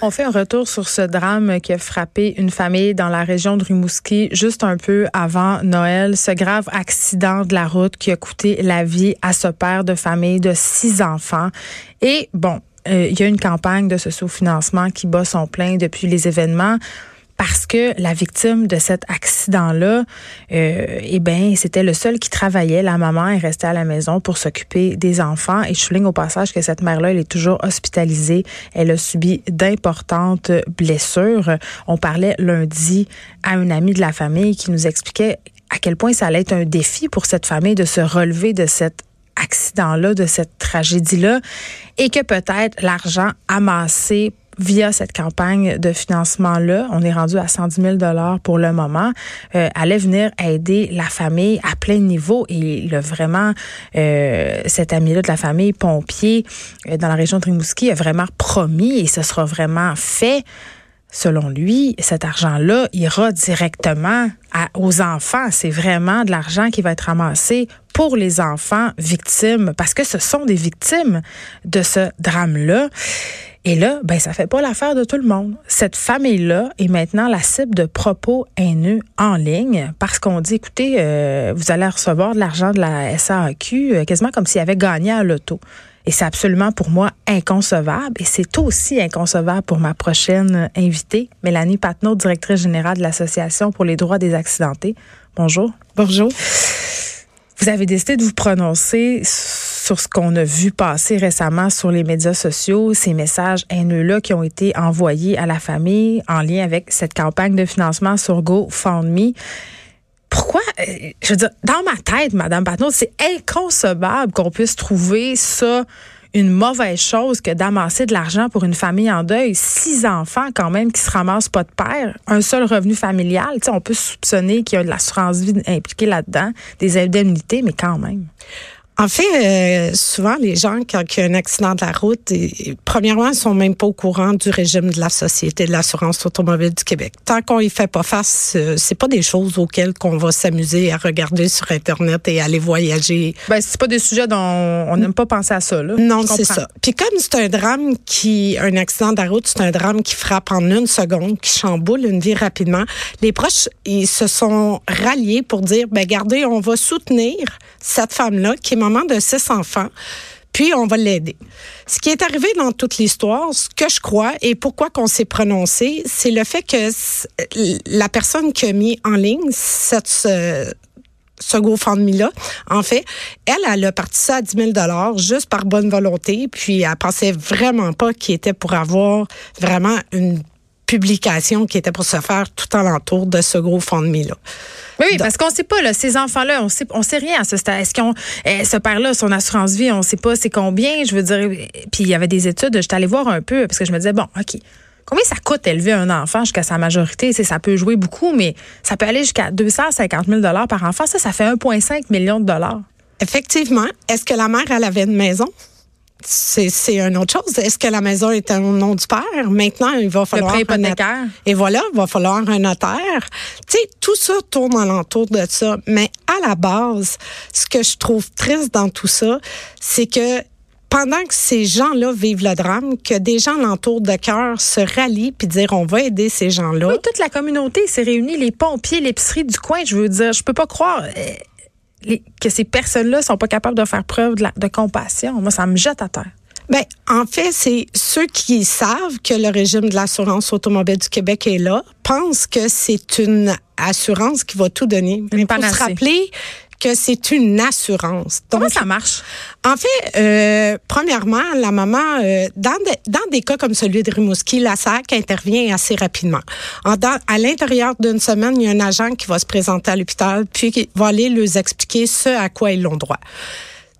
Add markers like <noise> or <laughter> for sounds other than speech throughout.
On fait un retour sur ce drame qui a frappé une famille dans la région de Rimouski juste un peu avant Noël. Ce grave accident de la route qui a coûté la vie à ce père de famille de six enfants. Et bon, euh, il y a une campagne de ce sous-financement qui bat son plein depuis les événements parce que la victime de cet accident-là, euh, eh ben, c'était le seul qui travaillait. La maman est restée à la maison pour s'occuper des enfants. Et je souligne au passage que cette mère-là, elle est toujours hospitalisée. Elle a subi d'importantes blessures. On parlait lundi à une amie de la famille qui nous expliquait à quel point ça allait être un défi pour cette famille de se relever de cet accident-là, de cette tragédie-là, et que peut-être l'argent amassé via cette campagne de financement-là, on est rendu à 110 000 dollars pour le moment, euh, allait venir aider la famille à plein niveau. Et le vraiment, euh, cet ami-là de la famille, pompier, euh, dans la région de Rimouski, a vraiment promis, et ce sera vraiment fait, selon lui, cet argent-là ira directement aux enfants. C'est vraiment de l'argent qui va être ramassé pour les enfants victimes, parce que ce sont des victimes de ce drame-là. Et là, ben, ça fait pas l'affaire de tout le monde. Cette famille-là est maintenant la cible de propos haineux en ligne parce qu'on dit, écoutez, euh, vous allez recevoir de l'argent de la SAQ euh, quasiment comme s'il avait gagné à l'auto. Et c'est absolument pour moi inconcevable. Et c'est aussi inconcevable pour ma prochaine invitée, Mélanie Patnaud, directrice générale de l'Association pour les droits des accidentés. Bonjour. Bonjour. Vous avez décidé de vous prononcer sur ce qu'on a vu passer récemment sur les médias sociaux, ces messages haineux-là qui ont été envoyés à la famille en lien avec cette campagne de financement sur GoFundMe. Pourquoi, euh, je veux dire, dans ma tête, Madame Patnaud, c'est inconcevable qu'on puisse trouver ça une mauvaise chose que d'amasser de l'argent pour une famille en deuil. Six enfants quand même qui se ramassent pas de père, un seul revenu familial. Tu on peut soupçonner qu'il y a de l'assurance vie impliquée là-dedans, des indemnités, mais quand même. En fait, euh, souvent, les gens, quand il y a un accident de la route, premièrement, ils sont même pas au courant du régime de la Société de l'assurance automobile du Québec. Tant qu'on y fait pas face, euh, c'est pas des choses auxquelles qu'on va s'amuser à regarder sur Internet et aller voyager. Ben, c'est pas des sujets dont on n'aime pas penser à ça, là. Non, c'est ça. Puis comme c'est un drame qui, un accident de la route, c'est un drame qui frappe en une seconde, qui chamboule une vie rapidement, les proches, ils se sont ralliés pour dire, ben, regardez, on va soutenir cette femme-là qui est de six enfants puis on va l'aider. Ce qui est arrivé dans toute l'histoire, ce que je crois et pourquoi qu'on s'est prononcé, c'est le fait que la personne qui a mis en ligne ce, ce GoFundMe-là, en fait, elle, elle a parti ça à 10 000 juste par bonne volonté, puis elle pensait vraiment pas qu'il était pour avoir vraiment une publication qui était pour se faire tout alentour de ce gros fond de là Oui, parce qu'on sait pas là, ces enfants-là, on sait, on sait rien à ce stade. Est-ce qu'on, eh, ce père-là, son assurance vie, on sait pas c'est combien. Je veux dire, puis il y avait des études. J'étais allée voir un peu parce que je me disais bon, ok. Combien ça coûte élever un enfant jusqu'à sa majorité? C'est, ça peut jouer beaucoup, mais ça peut aller jusqu'à 250 000 par enfant. Ça, ça fait 1,5 million de dollars. Effectivement. Est-ce que la mère, elle avait une maison? C'est une autre chose. Est-ce que la maison est au nom du père? Maintenant, il va falloir Le prêt Et voilà, il va falloir un notaire. Tu sais, tout ça tourne alentour de ça. Mais à la base, ce que je trouve triste dans tout ça, c'est que pendant que ces gens-là vivent le drame, que des gens alentour de cœur se rallient puis dire on va aider ces gens-là. Oui, toute la communauté s'est réunie, les pompiers, l'épicerie du coin, je veux dire, je peux pas croire. Que ces personnes-là sont pas capables de faire preuve de, compassion. Moi, ça me jette à terre. Ben, en fait, c'est ceux qui savent que le régime de l'assurance automobile du Québec est là, pensent que c'est une assurance qui va tout donner. Il faut se rappeler que c'est une assurance. Donc, Comment ça marche? En fait, euh, premièrement, la maman, euh, dans, dans des cas comme celui de Rimouski, la SAC intervient assez rapidement. En, à l'intérieur d'une semaine, il y a un agent qui va se présenter à l'hôpital, puis qui va aller leur expliquer ce à quoi ils ont droit.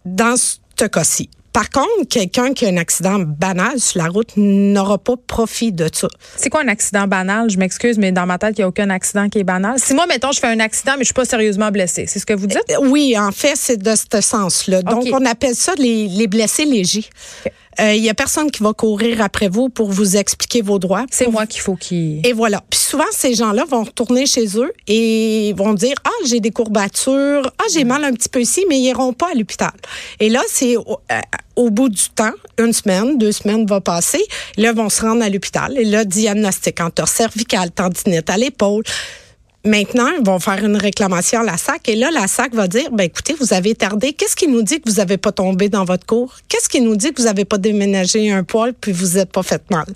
Dans ce cas-ci, par contre, quelqu'un qui a un accident banal sur la route n'aura pas profit de ça. C'est quoi un accident banal? Je m'excuse, mais dans ma tête, il n'y a aucun accident qui est banal. Si moi, mettons, je fais un accident, mais je suis pas sérieusement blessée, c'est ce que vous dites? Euh, oui, en fait, c'est de ce sens-là. Donc, on appelle ça les, blessés légers. Il euh, y a personne qui va courir après vous pour vous expliquer vos droits. C'est moi qu'il faut qui. Et voilà. Puis souvent, ces gens-là vont retourner chez eux et vont dire ah j'ai des courbatures, ah j'ai mal un petit peu ici, mais ils iront pas à l'hôpital. Et là, c'est euh, au bout du temps, une semaine, deux semaines va passer, là, ils vont se rendre à l'hôpital. Et là, diagnostic entorse cervicale, tendinite à l'épaule. Maintenant, ils vont faire une réclamation à la SAC et là, la SAC va dire, ben écoutez, vous avez tardé. Qu'est-ce qui nous dit que vous n'avez pas tombé dans votre cours? Qu'est-ce qui nous dit que vous n'avez pas déménagé un poil puis vous n'êtes pas fait mal?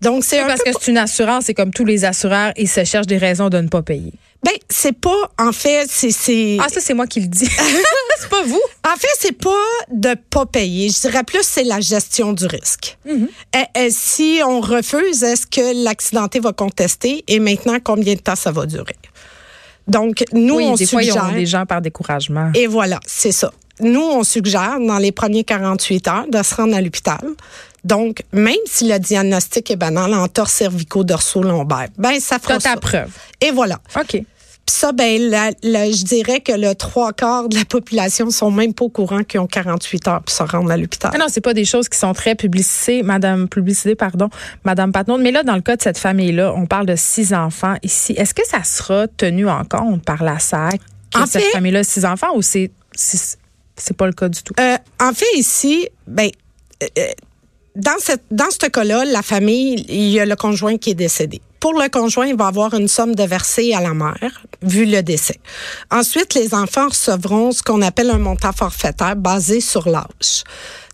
Donc, c'est Parce que c'est une assurance et comme tous les assureurs, ils se cherchent des raisons de ne pas payer. Ben, c'est pas, en fait, c'est. Ah, ça, c'est moi qui le dis. <laughs> c'est pas vous. En fait, c'est pas de pas payer. Je dirais plus, c'est la gestion du risque. Mm-hmm. et, si on refuse, est-ce que l'accidenté va contester et maintenant, combien de temps ça va durer? Donc, nous, oui, on des suggère. Fois, des gens par découragement. Et voilà, c'est ça. Nous, on suggère, dans les premiers 48 heures, de se rendre à l'hôpital. Donc, même si le diagnostic est banal, entorse cervico-dorso-lombaire, ben, ça fera ta preuve. Et voilà. OK. Puis ça, ben, je dirais que le trois quarts de la population sont même pas au courant qu'ils ont 48 heures pour se rendre à l'hôpital. Ah non, c'est pas des choses qui sont très publicisées, Madame publicité, pardon, Madame Patnon. Mais là, dans le cas de cette famille-là, on parle de six enfants ici. Est-ce que ça sera tenu en compte par la SAC en cette famille-là six enfants ou c'est c'est pas le cas du tout? Euh, en fait, ici, ben euh, euh, dans, cette, dans ce cas-là, la famille, il y a le conjoint qui est décédé. Pour le conjoint, il va avoir une somme de versée à la mère, vu le décès. Ensuite, les enfants recevront ce qu'on appelle un montant forfaitaire basé sur l'âge.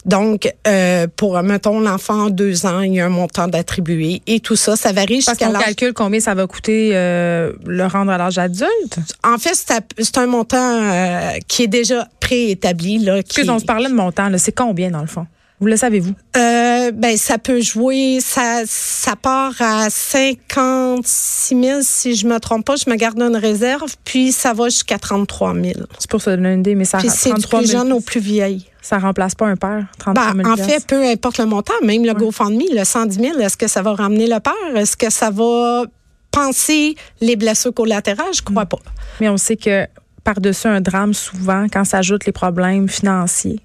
Donc, euh, pour, mettons, l'enfant deux ans, il y a un montant d'attribué et tout ça, ça varie jusqu'à l'âge. calcule combien ça va coûter euh, le rendre à l'âge adulte? En fait, c'est un montant euh, qui est déjà préétabli. Là, qui... on se parlait de montant, c'est combien dans le fond? Vous le savez-vous? Euh, ben, ça peut jouer, ça, ça part à 56 000, si je me trompe pas, je me garde une réserve, puis ça va jusqu'à 33 000. C'est pour ça donner une idée, mais ça Puis c'est du plus jeune au plus vieil. Ça remplace pas un père, 33 000 ben, En fait, peu importe le montant, même le GoFundMe, le 110 000, est-ce que ça va ramener le père? Est-ce que ça va penser les blessures collatérales? Je crois mm. pas. Mais on sait que par-dessus un drame, souvent, quand s'ajoutent les problèmes financiers,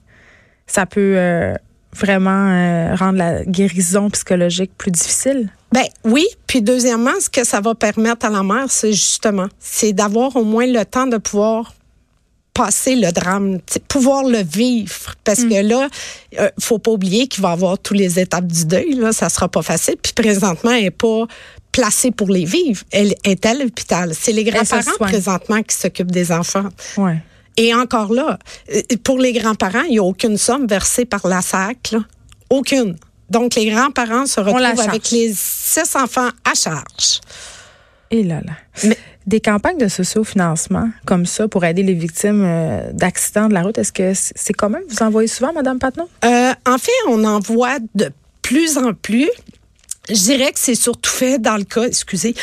ça peut... Euh, vraiment euh, rendre la guérison psychologique plus difficile? Ben oui, puis deuxièmement, ce que ça va permettre à la mère, c'est justement, c'est d'avoir au moins le temps de pouvoir passer le drame, pouvoir le vivre, parce que mm. là, euh, faut pas oublier qu'il va avoir toutes les étapes du deuil. Là, ça sera pas facile. Puis présentement, elle est pas placée pour les vivre. Elle est à l'hôpital. C'est les grands-parents présentement qui s'occupent des enfants. Ouais. Et encore là, euh, pour les grands-parents, il n'y a aucune somme versée par la SAC. Aucune. Donc, les grands-parents se retrouvent avec les six enfants à charge. Et là là. des campagnes de socio-financement comme ça pour aider les victimes euh, d'accidents de la route, est-ce que c'est quand même, vous envoyez souvent, Madame Patnon? Euh, en fait, on envoie de plus en plus. Je dirais que c'est surtout fait dans le cas, excusez.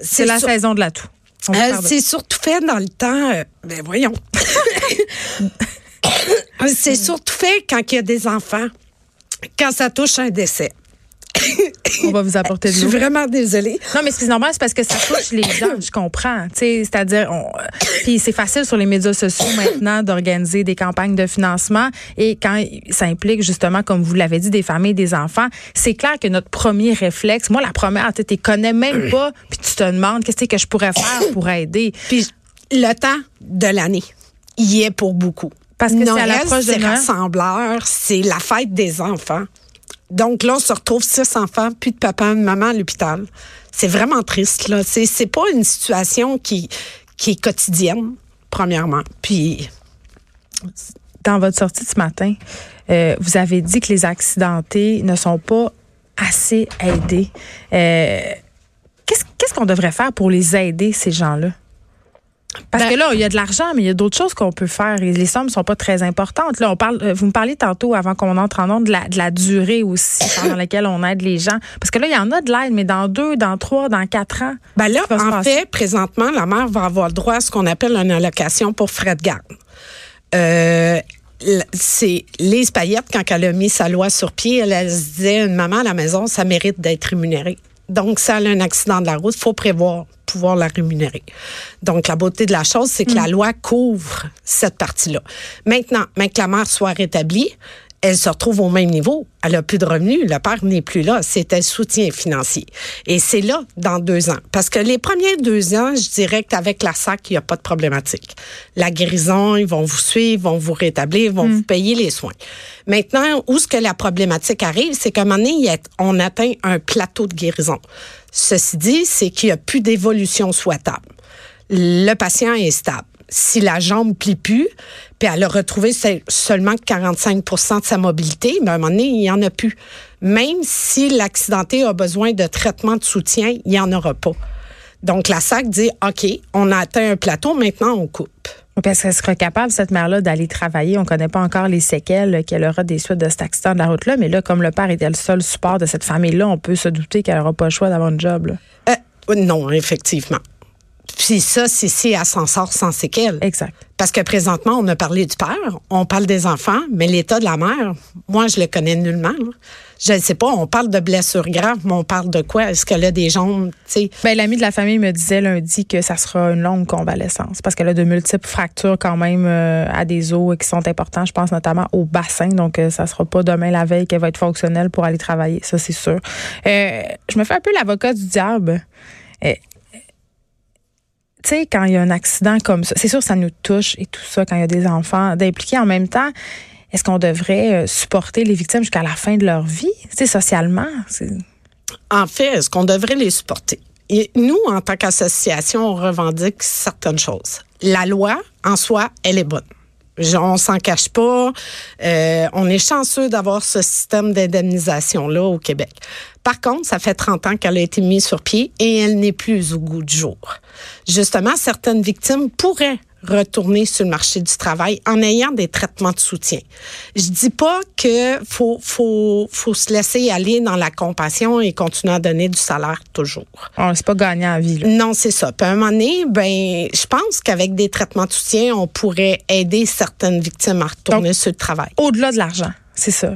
c'est la saison de la toux. Euh, c'est surtout fait dans le temps. Euh, ben voyons. <coughs> c'est surtout fait quand il y a des enfants, quand ça touche un décès. On va vous apporter de l'eau. Je suis vraiment désolée. Non, mais c'est normal, c'est parce que ça touche les gens, je comprends. C'est-à-dire, puis c'est facile sur les médias sociaux maintenant d'organiser des campagnes de financement. Et quand ça implique justement, comme vous l'avez dit, des familles, des enfants, c'est clair que notre premier réflexe, moi, la première, tu ne connais même pas, puis tu te demandes qu'est-ce que je pourrais faire pour aider. Puis le temps de l'année, y est pour beaucoup. Parce que c'est à l'approche de rassembleurs, c'est la fête des enfants. Donc là, on se retrouve six enfants, puis de papa, de maman à l'hôpital. C'est vraiment triste, là. C'est, pas une situation qui, est quotidienne, premièrement. Puis. Dans votre sortie ce matin, euh, vous avez dit que les accidentés ne sont pas assez aidés. Euh, qu'est-ce qu'on devrait faire pour les aider, ces gens-là? Parce ben que là, il y a de l'argent, mais il y a d'autres choses qu'on peut faire et les sommes sont pas très importantes. Là, on parle, euh, vous me parliez tantôt avant qu'on entre en nom de la, de la durée aussi pendant <laughs> laquelle on aide les gens. Parce que là, il y en a de l'aide, mais dans deux, dans trois, dans quatre ans. Ben là, en fait, présentement, la mère va avoir le droit à ce qu'on appelle une allocation pour frais de garde. Euh, c'est Lise Payette, quand elle a mis sa loi sur pied, elle, elle se disait, une maman à la maison, ça mérite d'être rémunéré. Donc, si elle a un accident de la route, il faut prévoir pouvoir la rémunérer. Donc, la beauté de la chose, c'est que la mm. loi couvre cette partie-là. Maintenant, mais que la mère soit rétablie, elle se retrouve au même niveau. Elle a plus de revenus, le père n'est plus là. C'était le soutien financier. Et c'est là, dans deux ans. Parce que les premiers deux ans, je dirais qu'avec la SAC, il n'y a pas de problématique. La guérison, ils vont vous suivre, ils vont vous rétablir, ils vont mm. vous payer les soins. Maintenant, où ce que la problématique arrive, c'est qu'à un moment donné, on atteint un plateau de guérison. Ceci dit, c'est qu'il n'y a plus d'évolution souhaitable. Le patient est stable si la jambe plie plus, puis elle a retrouvé seulement 45 de sa mobilité, mais à un moment donné, il n'y en a plus. Même si l'accidenté a besoin de traitement de soutien, il n'y en aura pas. Donc, la SAC dit, OK, on a atteint un plateau, maintenant on coupe. Parce qu'elle sera capable, cette mère-là, d'aller travailler? On ne connaît pas encore les séquelles qu'elle aura des suites de cet accident de la route-là. Mais là, comme le père était le seul support de cette famille-là, on peut se douter qu'elle n'aura pas le choix d'avoir un job. Euh, non, effectivement. Puis ça, c'est si elle s'en sort sans séquelles. Exact. Parce que présentement, on a parlé du père, on parle des enfants, mais l'état de la mère, moi, je le connais nullement. Je ne sais pas, on parle de blessures graves, mais on parle de quoi? Est-ce qu'elle a des jambes? Ben, l'ami de la famille me disait lundi que ça sera une longue convalescence parce qu'elle a de multiples fractures quand même euh, à des os qui sont importants. Je pense notamment au bassin. Donc, euh, ça sera pas demain la veille qu'elle va être fonctionnelle pour aller travailler. Ça, c'est sûr. Euh, je me fais un peu l'avocat du diable tu sais, quand il y a un accident comme ça, c'est sûr que ça nous touche et tout ça, quand il y a des enfants, d'impliquer en même temps. Est-ce qu'on devrait euh, supporter les victimes jusqu'à la fin de leur vie, sais, socialement? En fait, est-ce qu'on devrait les supporter? Nous, en tant qu'association, on revendique certaines choses. La loi, en soi, elle est bonne. On s'en cache pas. Euh, on est chanceux d'avoir ce système d'indemnisation-là au Québec. Par contre, ça fait 30 ans qu'elle a été mise sur pied et elle n'est plus au goût du jour. Justement, certaines victimes pourraient retourner sur le marché du travail en ayant des traitements de soutien. Je dis pas que faut faut faut se laisser aller dans la compassion et continuer à donner du salaire toujours. Oh, c'est pas gagnant à vie. Non, c'est ça. Puis à un moment donné, ben je pense qu'avec des traitements de soutien, on pourrait aider certaines victimes à retourner sur le travail. Au-delà de l'argent, c'est ça.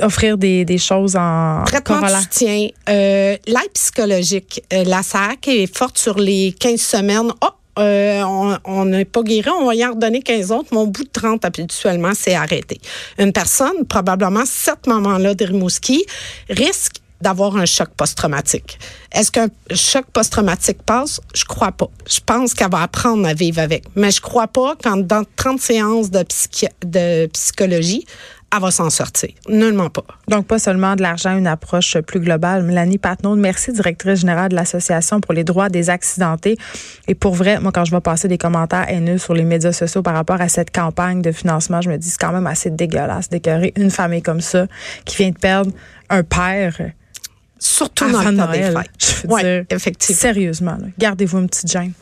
offrir des, des, choses en traitement de soutien, euh, l'aide psychologique. Euh, la SAC est forte sur les 15 semaines. Oh, euh, on n'est pas guéri, on va y en redonner 15 autres, Mon bout de 30 habituellement, c'est arrêté. Une personne, probablement cette maman-là de Rimouski, risque d'avoir un choc post-traumatique. Est-ce qu'un choc post-traumatique passe? Je crois pas. Je pense qu'elle va apprendre à vivre avec. Mais je crois pas qu'en dans 30 séances de psychologie, elle va s'en sortir. Nullement pas. Donc, pas seulement de l'argent, une approche plus globale. Mélanie Patnaud, merci, directrice générale de l'Association pour les droits des accidentés. Et pour vrai, moi, quand je vais passer des commentaires haineux sur les médias sociaux par rapport à cette campagne de financement, je me dis c'est quand même assez dégueulasse d'écœurer une famille comme ça qui vient de perdre un père. Surtout dans le temps des Je veux dire, effectivement. Sérieusement, gardez-vous une petite gêne.